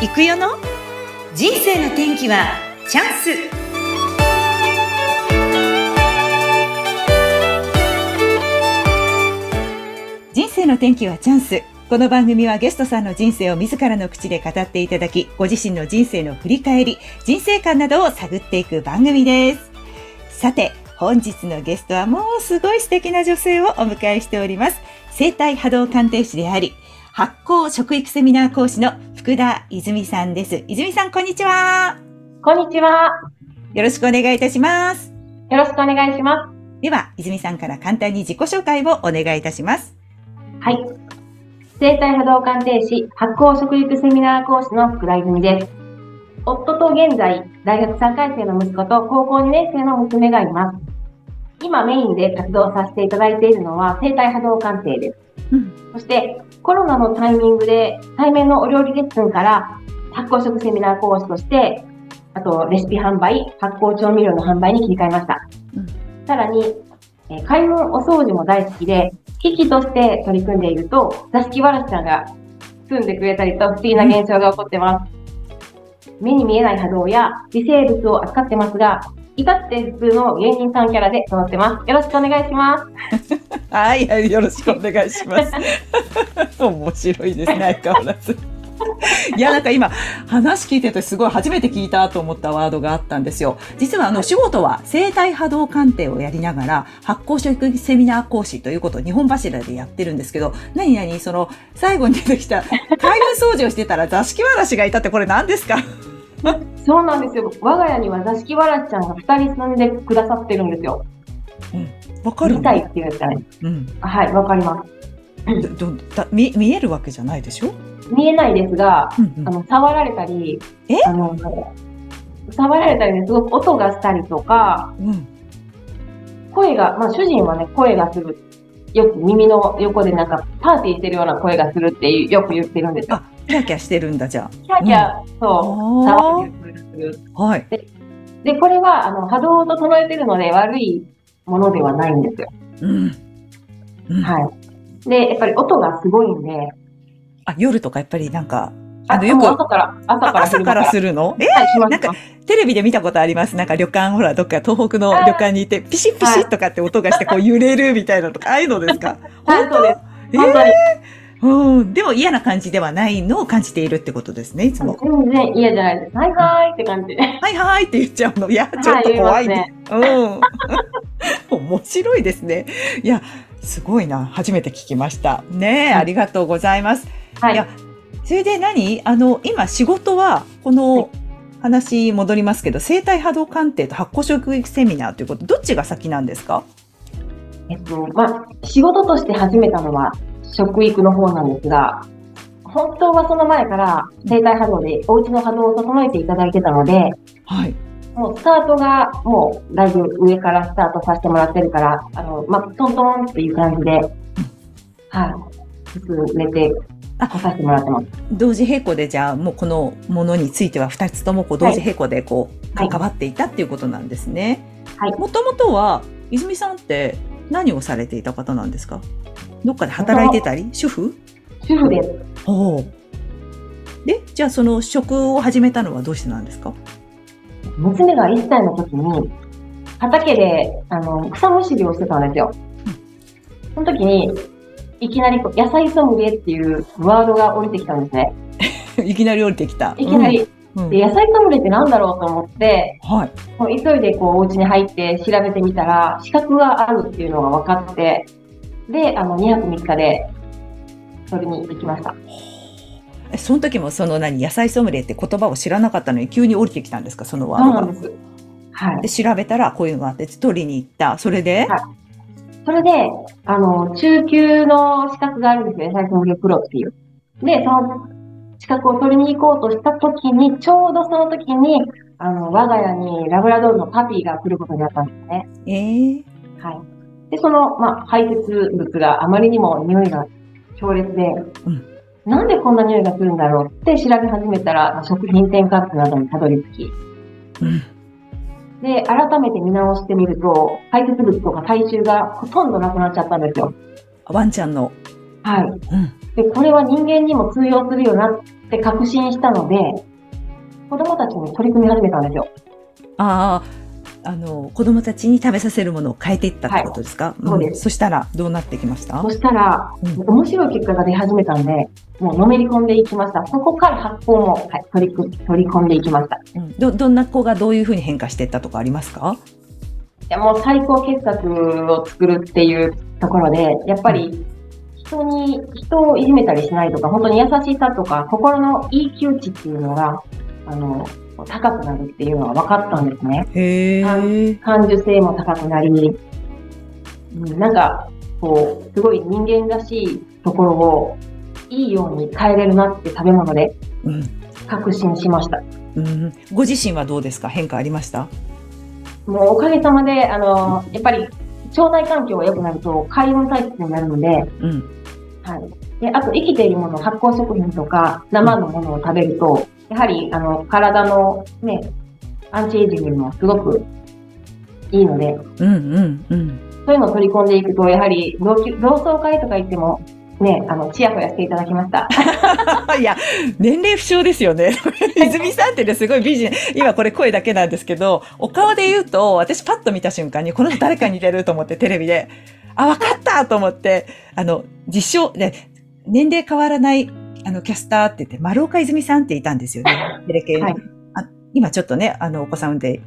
行くよの？人生の天気はチャンス。人生の天気はチャンス。この番組はゲストさんの人生を自らの口で語っていただきご自身の人生の振り返り人生観などを探っていく番組です。さて本日のゲストはもうすごい素敵な女性をお迎えしております。生体波動鑑定士であり発酵食育セミナー講師の福田泉さんです。泉さん、こんにちは。こんにちは。よろしくお願いいたします。よろしくお願いします。では、泉さんから簡単に自己紹介をお願いいたします。はい。生体波動鑑定士、発酵食育セミナー講師の福田泉です。夫と現在、大学3回生の息子と高校2年生の娘がいます。今メインで活動させていただいているのは生体波動鑑定です。うん、そしてコロナのタイミングで対面のお料理レッスンから発酵食セミナー講師として、あとレシピ販売、発酵調味料の販売に切り替えました。うん、さらに、え開門お掃除も大好きで、機器として取り組んでいると、座敷わらしちゃんが住んでくれたりと不思議な現象が起こってます。目に見えない波動や微生物を扱ってますが、至って普通の芸人さんキャラで揃ってます。よろしくお願いします。はい、はい、よろしくお願いします。面白いですね、相変わらず。いや、なんか今、話聞いててすごい初めて聞いたと思ったワードがあったんですよ。実はあの、仕事は生体波動鑑定をやりながら、発酵食セミナー講師ということを日本柱でやってるんですけど、何々その、最後に出てきた、タイム掃除をしてたら座敷わらしがいたってこれ何ですか？そうなんですよ。我が家には座敷わらしちゃんが二人住んでくださってるんですよ。うん。わかる見たいっていうんですかね。うん。はい、わかります。どだ見見えるわけじゃないでしょ？見えないですが、うんうん、あの触られたり、え？あの触られたりすごく音がしたりとか、うん、声が、まあ主人はね、声がする。よく耳の横でなんかパーティーしてるような声がするってよく言ってるんですよ。キャーキャーしてるんだ、じゃあ。キャーキャー、うん、そう。はい。で、でこれは、あの、波動を整えてるので悪いものではないんですよ。うん。うん、はい。で、やっぱり音がすごいんで。あ、夜とかやっぱりなんか、あの、よく。朝から、朝から朝からするの？えー、はい、なんか、テレビで見たことあります？なんか旅館、ほら、どっか東北の旅館にいて、ピシッピシッとかって音がして、こう揺れるみたいなとか、ああいうのですか？はい、そうです。本当に。えーうん。でも嫌な感じではないのを感じているってことですね、いつも。全然嫌じゃないです。はいはいって感じで。はいはいって言っちゃうの。いや、ちょっと怖いね。うん。面白いですね。いや、すごいな。初めて聞きました。ねありがとうございます。はい。いや、それで何？あの、今仕事は、この、話戻りますけど、生体波動鑑定と発酵食育セミナーということ、どっちが先なんですか？えっと、まあ、仕事として始めたのは、食育の方なんですが、本当はその前から生体波動でお家の波動を整えていただいてたので、はい。もうスタートがもうだいぶ上からスタートさせてもらってるから、あの、まあ、トントンっていう感じで、はい、進めて来させてもらってます。同時並行でじゃあもうこのものについては2つともこう同時並行でこう、関わっていたっていうことなんですね。はい。もともとは泉さんって何をされていた方なんですか？どっかで働いてたり？主婦？主婦です。おで、じゃあその職を始めたのはどうしてなんですか？娘が1歳の時に、畑で、あの、草むしりをしてたんですよ。その時に、いきなり野菜ソムリエっていうワードが降りてきたんですね。いきなり降りてきた。いきなり。うん、で野菜ソムリエって何だろうと思って、はい、もう急いでこうお家に入って調べてみたら、資格があるっていうのが分かって、で、あの、2泊3日で、それに行きました。その時もその何野菜ソムリエって言葉を知らなかったのに急に降りてきたんですかそのワードが？そう。はい。で調べたらこういうのがあって取りに行った。それで、はい、それで、あの、中級の資格があるんですよ。野菜ソムリエプロっていう。で、その資格を取りに行こうとした時に、ちょうどその時に、あの、我が家にラブラドールのパピーが来ることになったんですね。ええー、はい。で、その、まあ、排泄物があまりにも匂いが強烈で、うん、なんでこんな匂いがするんだろうって調べ始めたら、まあ、食品添加物などにたどり着き、うん、で、改めて見直してみると、排泄物とか体臭がほとんどなくなっちゃったんですよ。ワンちゃんの。はい。うん、で、これは人間にも通用するよなっって確信したので、子供たちに取り組み始めたんですよ。ああ、あの、子供たちに食べさせるものを変えていったってことですか、い。そうです。ん。そしたら、どうなってきました？そしたら、うん。面白い結果が出始めたんで、もうのめり込んでいきました。そこから発酵も、はい、取り組取り込んでいきました。いうん。ど、どんな子がどういうふうに変化していったとかありますか？や、もう最高傑作を作るっていうところで、やっぱり、人に、人をいじめたりしないとか、本当に優しさとか、心のいい気打ちっていうのが、あの、高くなるっていうのは分かったんですね。感受性も高くなり、うんなんか、こう、すごい人間らしいところをいいように変えれるなって食べ物でうん。確信しました。うん。ご自身はどうですか？変化ありました？もうおかげさまで、あの、やっぱり腸内環境が良くなると海運体質になるので、うん。はい。で、あと生きているもの、発酵食品とか生のものを食べると、やはり、あの、体のね、アンチエイジングにもすごくいいので、うんうんうん。そういうのを取り込んでいくと、やはり同級、同窓会とか行っても、ね、あの、ちやほやしていただきました。いや、年齢不詳ですよね。泉さんってね、すごい美人。今これ声だけなんですけど、お顔で言うと、私パッと見た瞬間に、この人誰かに似てると思ってテレビで、あ、わかったと思って、あの、実証、で、年齢変わらない、あの、キャスターって言って、丸岡泉さんっていたんですよね。テレ系の。はいあ今ちょっとね、あの、お子さんで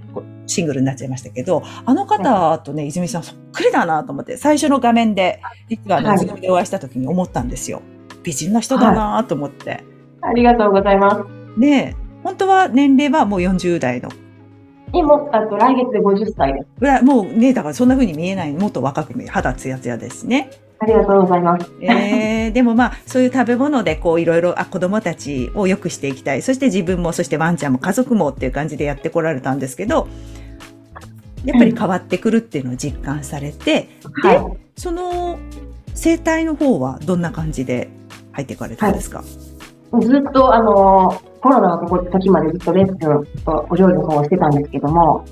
シングルになっちゃいましたけど、あの方とね、泉さんそっくりだなと思って、最初の画面で、実はあの、はいズームでお会いした時に思ったんですよ。美人な人だなと思って。ありがとうございます。で、本当は年齢はもう40代の。にも、あと来月で50歳です。もうね、だからそんな風に見えない。もっと若く見える。肌ツヤツヤですね。ありがとうございます。えー、でもまあ、そういう食べ物でこういろいろ、あ、子供たちを良くしていきたい。そして自分も、そしてワンちゃんも家族もっていう感じでやってこられたんですけど、やっぱり変わってくるっていうのを実感されて、で、はい。その生態の方はどんな感じで入っていかれたんですか、ずっと、あの、コロナの時までずっとレッスンとお料理の方をしてたんですけども、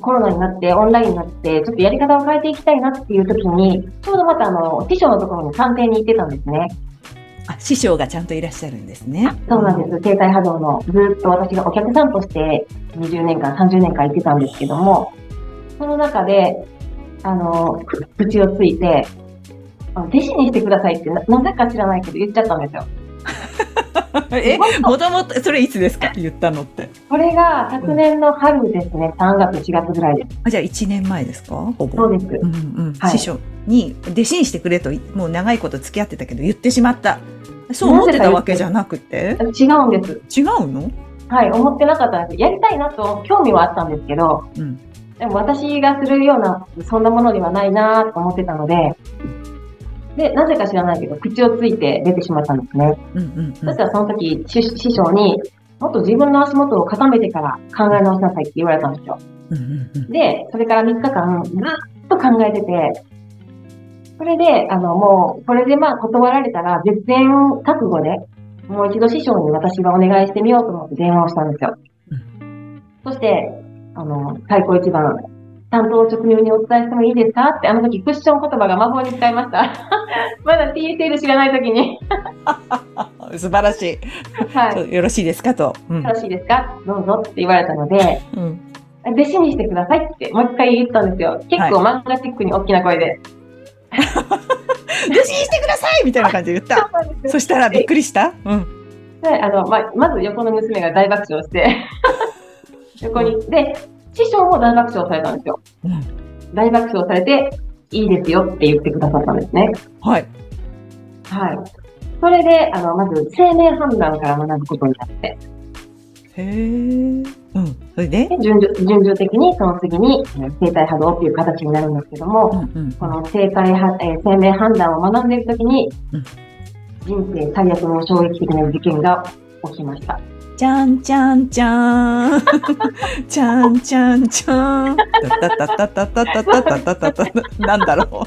コロナになって、オンラインになって、ちょっとやり方を変えていきたいなっていう時に、ちょうどまたあの、師匠のところに探偵に行ってたんですね。あ、師匠がちゃんといらっしゃるんですね。そうなんです。生体波動の、ずっと私がお客さんとして20年間、30年間行ってたんですけども、その中で、あの、く口をついて、弟子にしてくださいってな、なぜか知らないけど言っちゃったんですよ。え、もともと、それいつですか？言ったのって。これが昨年の春ですね、3月、4月ぐらいです。あじゃあ1年前ですか？ほぼ。そうです。うんうんはい師匠に弟子にしてくれともう長いこと付き合ってたけど言ってしまった。そう思ってたわけじゃなくて？違うんです。違うの？はい、思ってなかったんです。やりたいなと興味はあったんですけど、うん。でも私がするような、そんなものではないなと思ってたので、で、なぜか知らないけど、口をついて出てしまったんですね。うんうんうんそしたらその時、師師匠に、もっと自分の足元を固めてから考え直しなさいって言われたんですよ。うんうんうんで、それから3日間、ずっと考えてて、それで、あの、もう、これでまあ断られたら、絶縁覚悟で、もう一度師匠に私がお願いしてみようと思って電話をしたんですよ。そして、あの、太鼓一番、担当直入にお伝えしてもいいですか？って、あの時クッション言葉が魔法に使いました。まだ TSL 知らない時に、素晴らしい。はい。よろしいですかと。うんよろしいですか？どうぞって言われたので、うん弟子にしてくださいって、もう一回言ったんですよ。結構漫画チックに大きな声で。弟子にしてくださいみたいな感じで言った。そしたらびっくりした？うん。で、あの、ま、まず横の娘が大爆笑して、横に、で、師匠も大爆笑されたんですよ。うん大爆笑されて、いいですよって言ってくださったんですね。はい。はい。それで、あの、まず、生命判断から学ぶことになって、へえ。うん。それで？で順序順序的にその次に、えー生体波動っていう形になるんですけども、うんうんこの生体は、えー生命判断を学んでいるときにうん、人生最悪の衝撃的な事件が起きました。じゃんじゃんじゃーん。じゃんじゃんじゃーん。たたたたたたたたたたたなんだろ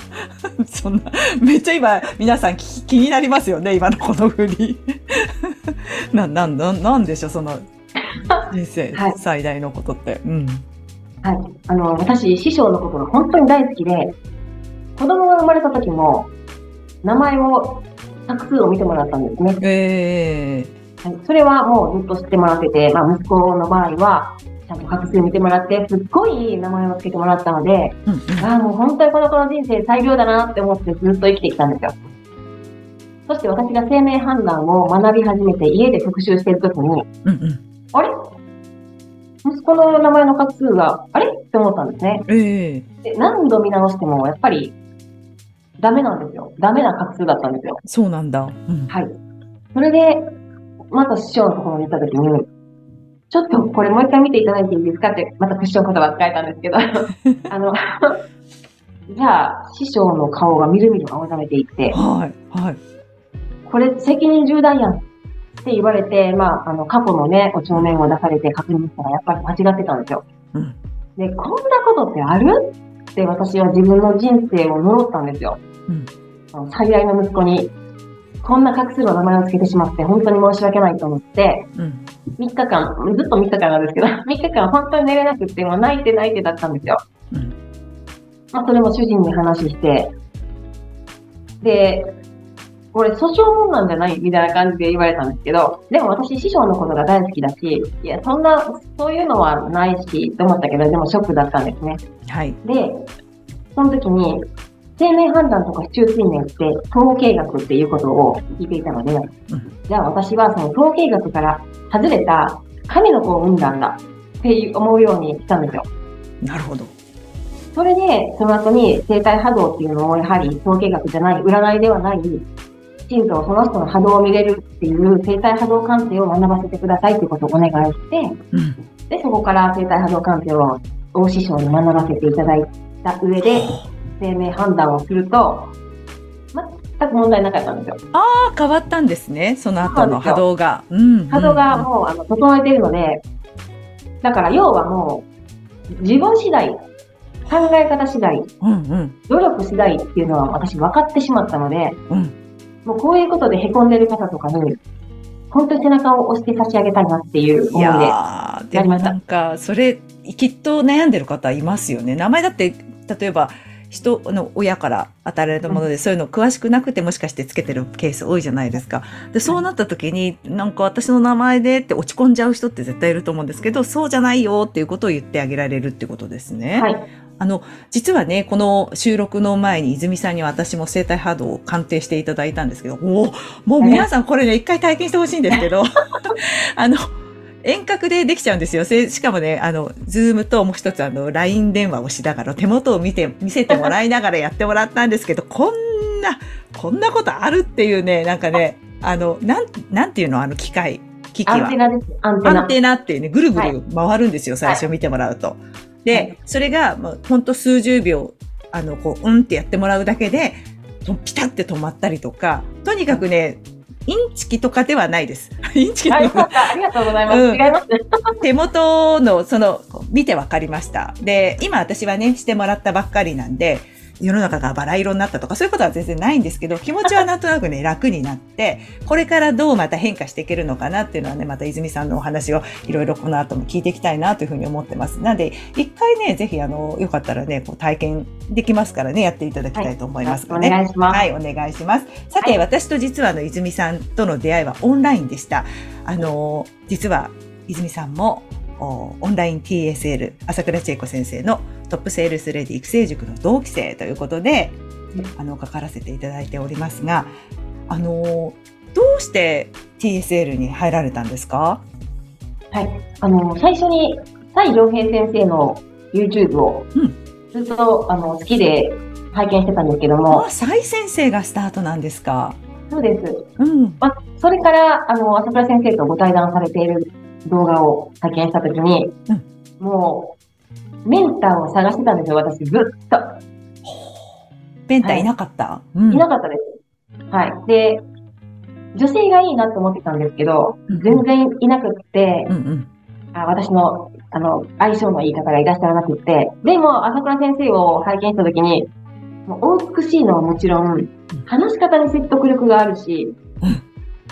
う。そんな、めっちゃ今、皆さん気気になりますよね、今のこの振り。な、なん、なんなんでしょう、その、人生 はい最大のことって。うん。はい。あの、私、師匠のことが本当に大好きで、子供が生まれた時も、名前を、画数を見てもらったんですね。えはい、それはもうずっと知ってもらってて、まあ、息子の場合は、ちゃんと画数見てもらって、すっごい名前を付けてもらったので、うんうんああ、もう本当にこの子の人生最良だなって思ってずっと生きてきたんですよ。そして私が生命判断を学び始めて家で復習してるときに、うんうん。あれ？息子の名前の画数が、あれ？って思ったんですね。ええで、何度見直しても、やっぱり、ダメなんですよ。ダメな画数だったんですよ。そうなんだ。うん。はい。それで、また師匠のところに行ったときに、ちょっとこれもう一回見ていただいていいですかって、またクッション言葉使えたんですけど、あの、じゃあ、師匠の顔がみるみる青ざめていって、はい。はい。これ責任重大やんって言われて、まあ、あの、過去のね、お帳面を出されて確認したら、やっぱり間違ってたんですよ。うん。で、こんなことってあるって私は自分の人生を呪ったんですよ。うん最愛の息子に、こんな画数の名前を付けてしまって、本当に申し訳ないと思って、うん。3日間、ずっと3日間なんですけど、3日間本当に寝れなくって、もう泣いて泣いてだったんですよ。うん。まあ、それも主人に話して、で、これ訴訟もんなんじゃないみたいな感じで言われたんですけど、でも私師匠のことが大好きだし、いや、そんな、そういうのはないし、と思ったけど、でもショックだったんですね。はい。で、その時に、生命判断とか市中水面って統計学っていうことを聞いていたので、じゃあ私はその統計学から外れた神の子を生んだんだって思うようにしたんですよ。なるほど。それで、その後に生体波動っていうのをやはり統計学じゃない、占いではない、きちんとその人の波動を見れるっていう生体波動鑑定を学ばせてくださいっていうことをお願いして、うん。で、そこから生体波動鑑定を大師匠に学ばせていただいた上で、生命判断をすると、全く問題なかったんですよ。ああ、変わったんですね。その後の波動が。うん。波動がもうあの整えているので、だから要はもう、自分次第、考え方次第、うんうん。努力次第っていうのは私分かってしまったので、うん。もうこういうことで凹んでる方とかに、本当に背中を押して差し上げたいなっていうい思いで。やーでもなんか、それ、きっと悩んでる方いますよね。名前だって、例えば、人の親から与えられたもので、そういうの詳しくなくてもしかしてつけてるケース多いじゃないですか。で、そうなった時に、なんか私の名前でって落ち込んじゃう人って絶対いると思うんですけど、そうじゃないよっていうことを言ってあげられるってことですね。はい。あの、実はね、この収録の前に泉さんに私も生体波動を鑑定していただいたんですけど、おおもう皆さんこれね、一回体験してほしいんですけど、あの、遠隔でできちゃうんですよ。せしかもね、あの、ズームともう一つあの、LINE 電話をしながら手元を見て、見せてもらいながらやってもらったんですけど、こんな、こんなことあるっていうね、なんかね、あの、なん、なんていうの？あの機械、機器はアンテ。ナです。アンテナ。アンテナっていうね、ぐるぐる回るんですよ、最初見てもらうと。で、はいそれが、もうほんと数十秒、あの、こう、うんってやってもらうだけで、とピタって止まったりとか、とにかくね、インチキとかではないです。インチキありがとうございます。うん違いますね。手元の、その、見て分かりました。で、今私はね、してもらったばっかりなんで、世の中がバラ色になったとか、そういうことは全然ないんですけど、気持ちはなんとなくね、楽になって、これからどうまた変化していけるのかなっていうのはね、また泉さんのお話をいろいろこの後も聞いていきたいなというふうに思ってます。なんで、一回ね、ぜひあの、よかったらね、こう体験できますからね、やっていただきたいと思いますおがね。願いします。はい、お願いします。さて、はい私と実はあの泉さんとの出会いはオンラインでした。あの、実は泉さんもおオンライン TSL 朝倉千恵子先生のトップセールスレディ育成塾の同期生ということで、あの、かからせていただいておりますが、あの、どうして TSL に入られたんですか？はい。あの、最初に、蔡良平先生の YouTube をうん、ずっと、あの、好きで拝見してたんですけども、あ、蔡先生がスタートなんですか？そうです。うん。まあ、それから、あの、朝倉先生とご対談されている動画を拝見したときに、もう、メンターを探してたんですよ、私、ずっと。ペンタいなかった、うんいなかったです。はい。で、女性がいいなと思ってたんですけど、うん全然いなくって、うんうん。あ私の、あの、相性のいい方がいらっしゃらなくって、でも、朝倉先生を拝見したときに、もうお美しいのはもちろん、話し方に説得力があるしうん、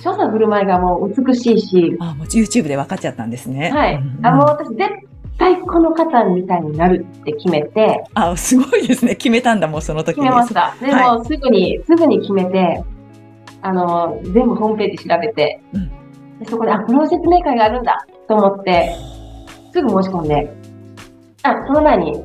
所作振る舞いがもう美しいし、あ、もう YouTube で分かっちゃったんですね。はいあ、もう私絶対この方みたいになるって決めて、あ、すごいですね。決めたんだ、もうその時に。決めました。でも、すぐに、すぐに決めて、あの、全部ホームページ調べて、うんでそこで、あ、この説明会があるんだと思って、すぐ申し込んで、あ、その前に、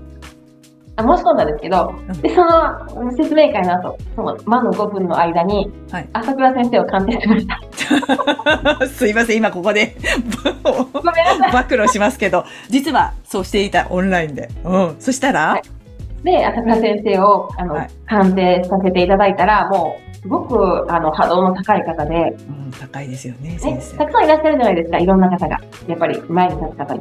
あ申し込んだんですけど、うんで、その説明会の後、その間の5分の間に、はい朝倉先生を鑑定しました。すいません、今ここでごめんなさい。暴露しますけど、実はそうしていた、オンラインで。うん。そしたら、はいで、朝倉先生を、あの、はい鑑定させていただいたら、もう、すごく、あの、波動の高い方で、うん、高いですよね、ね先生。たくさんいらっしゃるじゃないですか、いろんな方が。やっぱり、前に立つ方に。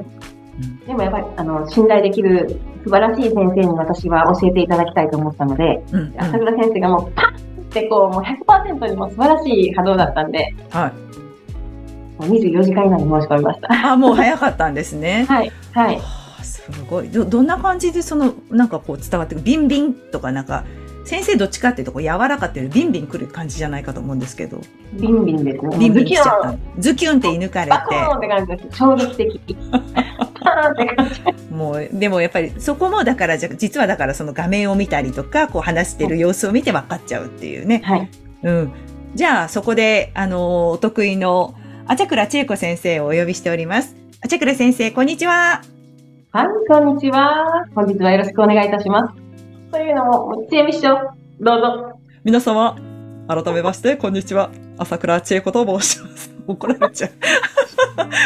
うんでもやっぱり、あの、信頼できる素晴らしい先生に私は教えていただきたいと思ったので、うん、うん朝倉先生がもうパッってこう、もう100%にも素晴らしい波動だったんで、はい。もう24時間以内に申し込みました。あ、もう早かったんですね。はい、はい。はあすごい。ど、どんな感じでその、なんかこう伝わってくる？ビンビンとかなんか、先生どっちかっていうとこう柔らかっていうビンビンくる感じじゃないかと思うんですけど。ビンビンですね。ビンビンしちゃっズキュンたの。ズキュンって射抜かれバコーンって感じです。衝撃的。もう、でもやっぱりそこもだから、じゃ実はだからその画面を見たりとか、こう話してる様子を見て分かっちゃうっていうね。はい。うん。じゃあ、そこで、あの、お得意の、あちゃくら千恵子先生をお呼びしております。あちゃくら先生、こんにちは。はい、こんにちは。本日はよろしくお願いいたします。というのも、知恵ミッション、どうぞ。皆様、改めまして、こんにちは。朝倉千恵子と申します。怒られちゃう。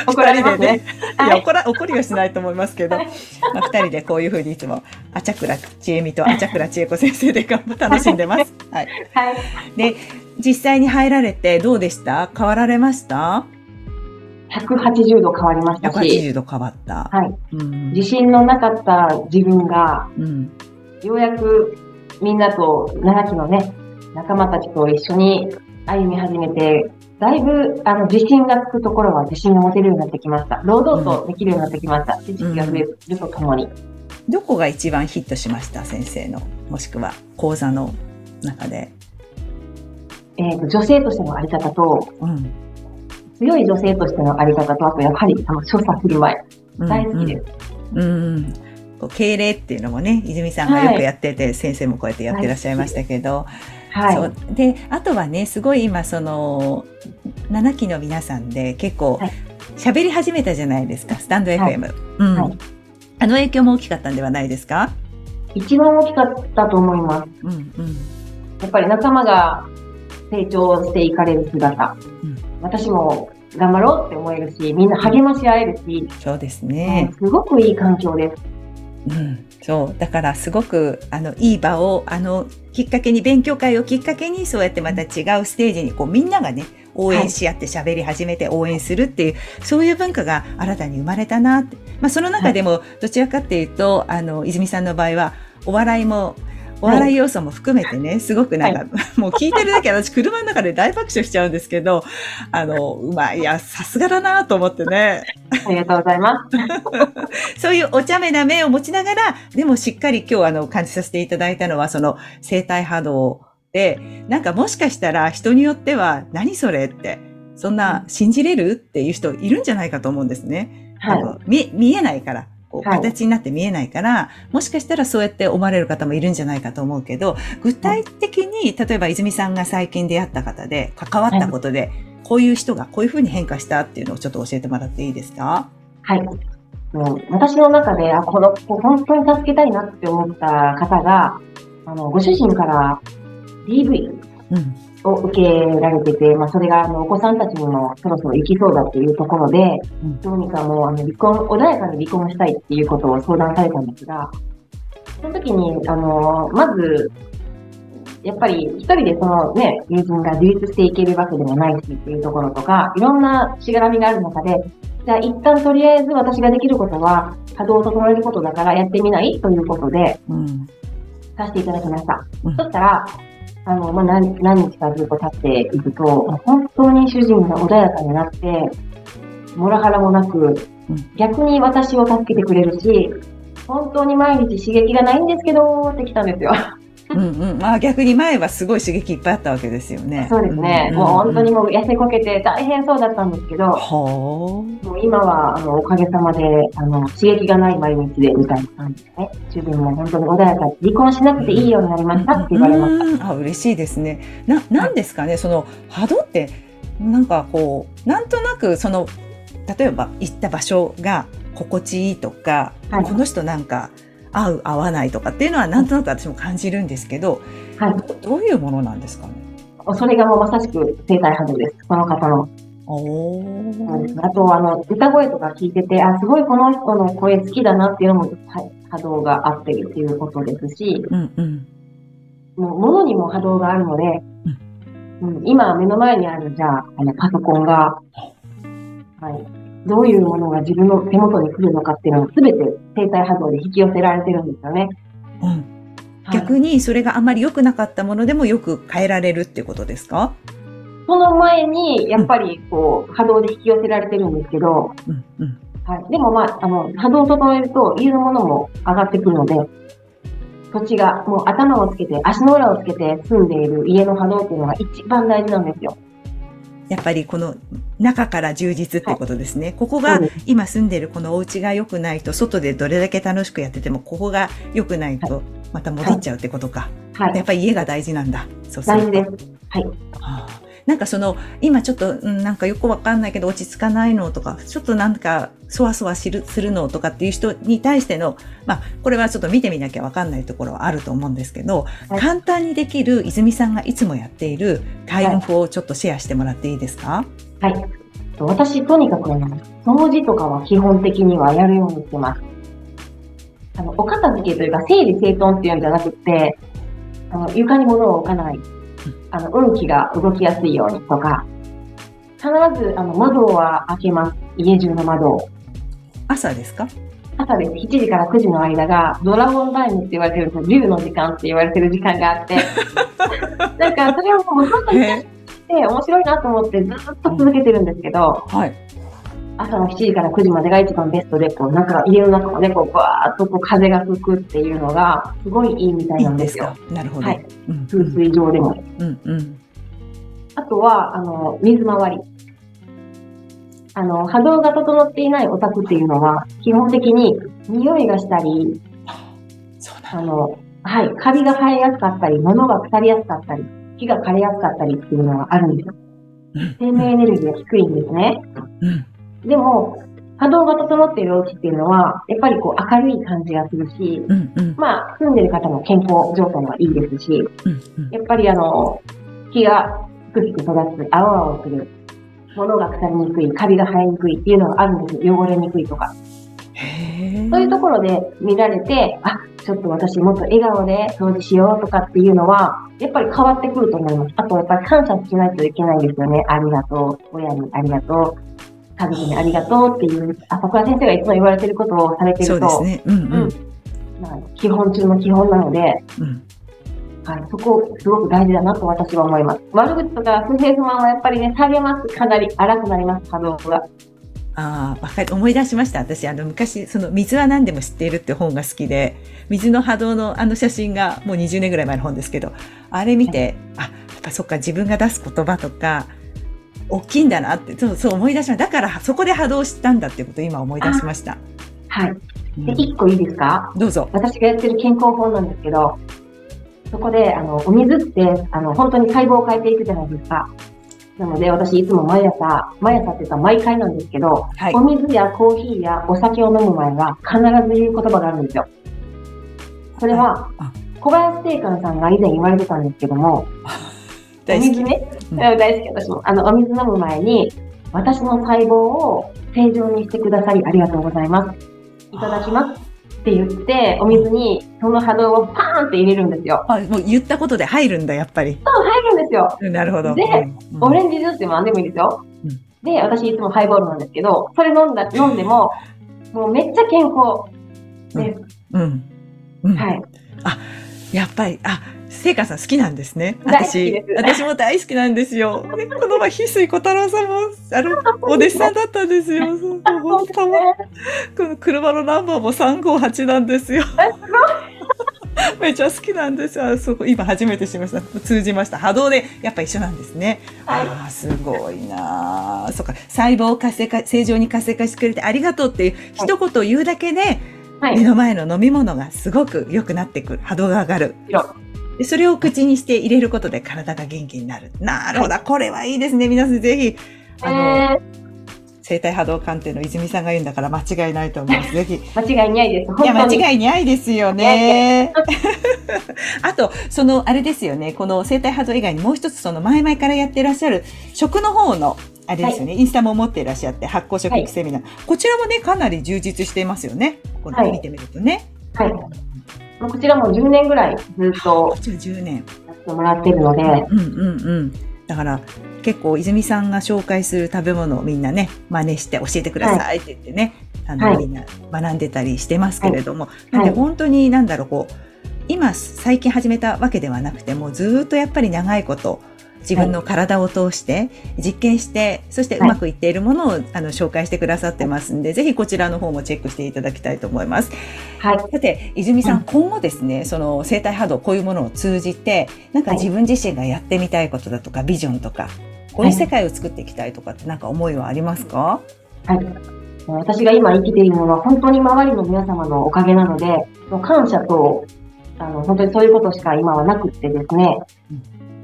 怒られますね。いや、はい。怒ら、怒りはしないと思いますけど、はいまあ、二人でこういうふうにいつも、あちゃくら千恵美とあちゃくら千恵子先生で頑張楽しんでます。はい。はい。で、実際に入られてどうでした？変わられました？180度変わりましたし、?180 度変わった。はい。うん。自信のなかった自分が、うん。ようやくみんなと、7期のね、仲間たちと一緒に歩み始めて、だいぶ、あの、自信がつくところは自信が持てるようになってきました。堂々とできるようになってきました。知識が増えるとともに。どこが一番ヒットしました先生の。もしくは講座の中で？えっ、と、女性としてのあり方と、うん。強い女性としてのあり方と、あとやはり、あの、所作振る舞い。うん大好きです。うん。うんこう敬礼っていうのもね、泉さんがよくやってて、先生もこうやってやってらっしゃいましたけど、はい。そう。であとはねすごい今その7期の皆さんで結構はい。喋り始めたじゃないですかスタンド FM、はい。うん。はい。あの影響も大きかったんではないですか？一番大きかったと思います。うんうん。やっぱり仲間が成長していかれる姿。うん。私も頑張ろうって思えるし、みんな励まし合えるし、そうですね、うんすごくいい環境です。うん、そう。だからすごくあのいい場をあのきっかけに勉強会をきっかけにそうやってまた違うステージにこうみんながね応援し合って喋り始めて応援するっていう、そういう文化が新たに生まれたなって、まあ、その中でもどちらかっていうとあの泉さんの場合はお笑いもお笑い要素も含めてね、すごくなんか、もう聞いてるだけ私車の中で大爆笑しちゃうんですけど、あの、うまい、いや、さすがだなと思ってね。ありがとうございます。そういうお茶目な目を持ちながら、でもしっかり今日あの感じさせていただいたのは、その生体波動で、なんかもしかしたら人によっては、何それって、そんな信じれるっていう人いるんじゃないかと思うんですね。はいあの見見えないから。形になって見えないから、もしかしたらそうやって思われる方もいるんじゃないかと思うけど、具体的に、例えば泉さんが最近出会った方で、関わったことで、こういう人がこういうふうに変化したっていうのをちょっと教えてもらっていいですか？はい。うん私の中で、あ、この子本当に助けたいなって思った方が、あの、ご主人から DV うん。を受けられてて、まあ、それが、あの、お子さんたちにもそろそろ行きそうだっていうところで、うんどうにかもう、あの、離婚、穏やかに離婚したいっていうことを相談されたんですが、その時に、あの、まず、やっぱり一人でそのね、友人が自立していけるわけでもないしっていうところとか、いろんなしがらみがある中で、じゃあ一旦とりあえず私ができることは、稼働を整えることだからやってみないということで、うん。させていただきました。うんそしたら、あの、まあ、何、何日かずっと経っていくと、本当に主人が穏やかになって、モラハラもなくうん、逆に私を助けてくれるし、本当に毎日刺激がないんですけど、ってきたんですよ。うんうん。まあ逆に前はすごい刺激いっぱいあったわけですよね。そうですね。んもう本当に。もう痩せこけて大変そうだったんですけど。もう今は、あの、おかげさまで、あの、刺激がない毎日で、みたいな感じでね。主人も本当に穏やかに、離婚しなくていいようになりましたって言われました。うんあ、嬉しいですね。な、なんですかね、その波動って、なんかこう、なんとなくその、例えば行った場所が心地いいとか、はいこの人なんか合う合わないとかっていうのはなんとなく私も感じるんですけど、はい。どどういうものなんですかね？それがもうまさしく生体波動です。この方の。おあと、あの、歌声とか聞いてて、あ、すごいこの人の声好きだなっていうのも、はい、波動が合ってるっていうことですし、うんうん。もう物にも波動があるので、うん、今目の前にある、じゃあ、あの、パソコンが、はい、どういうものが自分の手元に来るのかっていうのは全て生体波動で引き寄せられてるんですよね。うん、はい逆にそれがあまり良くなかったものでもよく変えられるってことですか？その前に、やっぱり、こう、波動で引き寄せられてるんですけど、うんうん。はい。でもまあ、あの、波動を整えると、家のものも上がってくるので、土地が、もう頭をつけて、足の裏をつけて住んでいる家の波動っていうのが一番大事なんですよ。やっぱりこの中から充実ってことですね。ここが今住んでるこのお家が良くないと、外でどれだけ楽しくやってても、ここが良くないと、また戻っちゃうってことか。はい。やっぱり家が大事なんだ。そうすると大事です。はい。はあなんかその、今ちょっと、うん、なんかよくわかんないけど落ち着かないのとか、ちょっとなんか、そわそわするするのとかっていう人に対しての、まあ、これはちょっと見てみなきゃわかんないところはあると思うんですけど、はい簡単にできる泉さんがいつもやっている開運法をちょっとシェアしてもらっていいですか、はい。私、とにかくね、掃除とかは基本的にはやるようにしてます。あの、お片付けというか、整理整頓っていうんじゃなくて、あの、床に物を置かない。あの、運気が動きやすいようにとか、必ず、あの、窓は開けます。家中の窓を。朝ですか？朝です。7時から9時の間が、ドラゴンタイムって言われてるんですよ。竜の時間って言われてる時間があって。なんか、それをもう本当に面白いなと思ってずっと続けてるんですけど、はい。朝の7時から9時までが一番ベストで、こう、なんか家の中をね、こう、バーっとこう風が吹くっていうのが、すごいいいみたいいいなんですすか？なるほど。はいうん風水上でも。うんうん。あとは、あの、水回り。あの、波動が整っていないお宅っていうのは、基本的に匂いがしたり、そうなんだ。あの、はい、カビが生えやすかったり、物が腐りやすかったり、木が枯れやすかったりっていうのがあるんですよ。うん生命エネルギーが低いんですね。うん。でも、波動が整っているお家っていうのは、やっぱりこう明るい感じがするし、うんうん。まあ、住んでる方の健康状態はいいですし、うんうん。やっぱりあの、木がすくすく育つ、青々する、物が腐りにくい、カビが生えにくいっていうのがあるんですよ。汚れにくいとか。そういうところで見られて、あ、ちょっと私もっと笑顔で掃除しようとかっていうのは、やっぱり変わってくると思います。あとやっぱり感謝しないといけないですよね。ありがとう。親にありがとう。家族にありがとうっていう、朝倉先生がいつも言われてることをされてると、そうですね。うんうん。まあ、基本中の基本なので、うん。はい、そこすごく大事だなと私は思います。悪口とか不平不満はやっぱりね、下げます。かなり荒くなります、波動が。ああ、わかる。思い出しました。私、あの、昔、その、水は何でも知っているって本が好きで、水の波動のあの写真がもう20年ぐらい前の本ですけど、あれ見て、あ、やっぱそっか、自分が出す言葉とか、大きいんだなって、そう、そう思い出しました。だから、そこで波動したんだっていうことを今思い出しました。はい。うんで、一個いいですか？どうぞ。私がやってる健康法なんですけど、そこで、あの、お水って、あの、本当に細胞を変えていくじゃないですか。なので、私いつも毎朝、毎朝って言ったら毎回なんですけど、はいお。水やコーヒーやお酒を飲む前は必ず言う言葉があるんですよ。それはあ、小林正観さんが以前言われてたんですけども、お 大好き。水ね、うん大好き私も。あの、お水飲む前に、私の細胞を正常にしてくださりありがとうございます。いただきます。って言って、お水にその波動をパーンって入れるんですよ。あ、もう言ったことで入るんだ、やっぱり。そう、入るんですよ。うんなるほど。でうんオレンジジュースでも何でもいいですよ。うんで、私いつもハイボールなんですけど、それ飲んだ、飲んでも、もうめっちゃ健康です。うん。うん。はい。やっぱり、あ、聖華さん好きなんですね。私私も大好きなんですよ。でこの前、翡翠小太郎さんも、あの、お弟子さんだったんですよ。そう本当はこの車のナンバーも358なんですよ。めっちゃ好きなんですよ。あそこ、今初めて知りました。通じました。波動で、やっぱ一緒なんですね。はいああ、すごいなあそっか、細胞を活性化、正常に活性化してくれてありがとうっていう一言を言うだけで、はい。目の前の飲み物がすごく良くなってくる。波動が上がる。で、それを口にして入れることで体が元気になる。なるほど。これはいいですね。皆さんぜひ、あの、え生体波動鑑定の泉さんが言うんだから間違いないと思います。ぜひ。ー、間違いないです。いや。間違いないですよね。あと、その、あれですよね。この生体波動以外にもう一つ、その前々からやってらっしゃる食の方の、あれですよね、インスタも持っていらっしゃって、発酵食育セミナー。こちらもね、かなり充実していますよね。これはい見てみるとね。はい。こちらも10年ぐらいずっとこちら10年。やってもらってるので、うんうんうん。だから、結構泉さんが紹介する食べ物をみんなね、真似して教えてくださいって言ってね、あの、はい。みんな学んでたりしてますけれども、い。なんで本当になんだろう、こう、今最近始めたわけではなくても、ずーっとやっぱり長いこと、自分の体を通して実験して、そしてうまくいっているものを、あの紹介してくださってますんで、ぜひこちらの方もチェックしていただきたいと思います。はい。さて、泉さん、うん今後ですね、その生体波動、こういうものを通じて、なんかはい自分自身がやってみたいことだとか、ビジョンとか、こういう世界を作っていきたいとかって、なんか思いはありますか？はい。私が今生きているのは本当に周りの皆様のおかげなので、感謝と、あの、本当にそういうことしか今はなくってですね、うん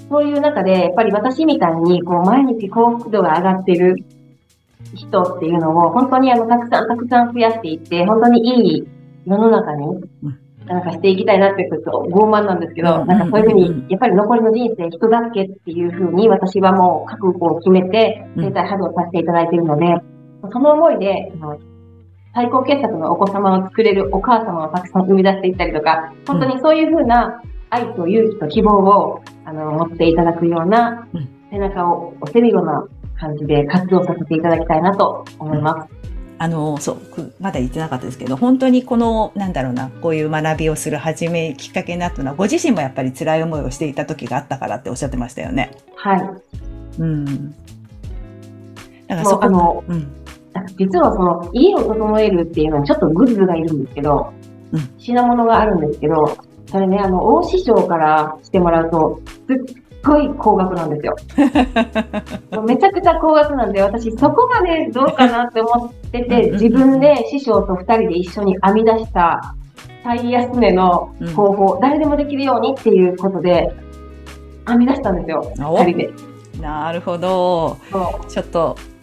そういう中で、やっぱり私みたいに、こう、毎日幸福度が上がってる人っていうのを、本当にあの、たくさんたくさん増やしていって、本当にいい世の中に、なんかしていきたいなってちょっと傲慢なんですけど、うん。なんかそういうふうに、やっぱり残りの人生人助けっていうふうに私はもう覚悟を決めて、うん。生体波動させていただいているので、その思いで、最高傑作のお子様を作れるお母様をたくさん生み出していったりとか、本当にそういうふうな愛と勇気と希望をあの持っていただくようなうん背中を押せるような感じで活動させていただきたいなと思います。あの、そう、くまだ言ってなかったですけど、本当にこの、なんだろうな、こういう学びをする始め、きっかけになったのは、ご自身もやっぱり辛い思いをしていた時があったからっておっしゃってましたよね。はい。うん。だからもそうこ、あの、うん。実はその家を整えるっていうのにちょっとグッズがいるんですけど、うん品物があるんですけど、それね、あの、大師匠からしてもらうと、すっごい高額なんですよ。めちゃくちゃ高額なんで、私そこまでどうかなって思ってうんうんうんて、自分で師匠と二人で一緒に編み出した最安値の方法、誰でもできるようにっていうことで、編み出したんですよ、お二人で。なるほど。ちょっと、うん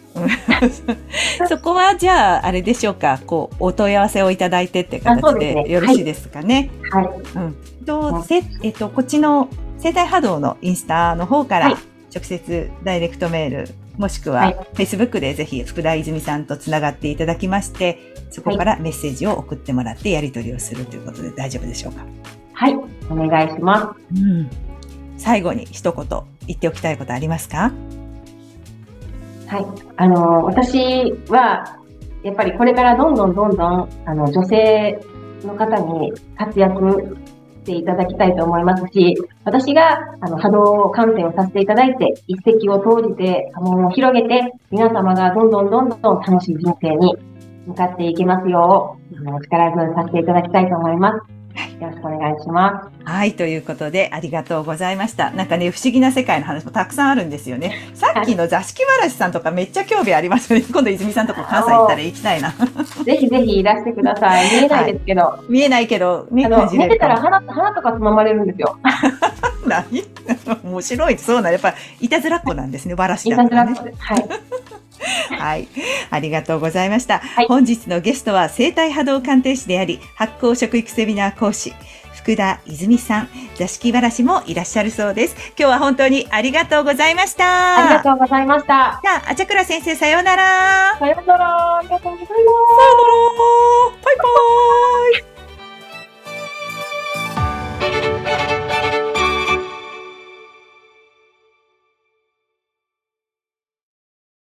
そこはじゃあ、あれでしょうか、こう、お問い合わせをいただいてって形うでよろしいですかね。はい。と、せえっと、こっちの生体波動のインスタの方からはい直接ダイレクトメール、もしくはいは Facebook でぜひ福田泉さんとつながっていただきまして、そこからメッセージを送ってもらってやり取りをするということで大丈夫でしょうか？はい。お願いします。うん。最後に一言言っておきたいことありますか？はい。あの、私は、やっぱりこれからどんどんどんどん、あの、女性の方に活躍していただきたいと思いますし、私が、あの、波動鑑定をさせていただいて、一石を投じて、波紋を広げて、皆様がどんどんどんどん楽しい人生に向かっていけますよう、あの、力添えさせていただきたいと思います。よろしくお願いしまはい、ということでありがとうございました。なんかね、不思議な世界の話もたくさんあるんですよね。さっきの座敷わらしさんとかめっちゃ興味ありますよね。今度泉さんとこ関西行ったら行きたいな。す。ぜひぜひいらしてください。見えないですけど、見えないけど、ね、あの、感じれ寝てたらも。鼻、鼻とかつままれるんですよ。何面白い。そうなん、やっぱ、いたずらっ子なんですね、わらしいだからね。たずらっ子です。はい。はい、ありがとうございました。はい、本日のゲストは生体波動鑑定士であり、発酵食育セミナー講師、福田泉さん、座敷わらしもいらっしゃるそうです。今日は本当にありがとうございました。ありがとうございました。じゃあ、あちゃくら先生、さようなら。さようなら。ありがとうございます。さようなら。バイバイ。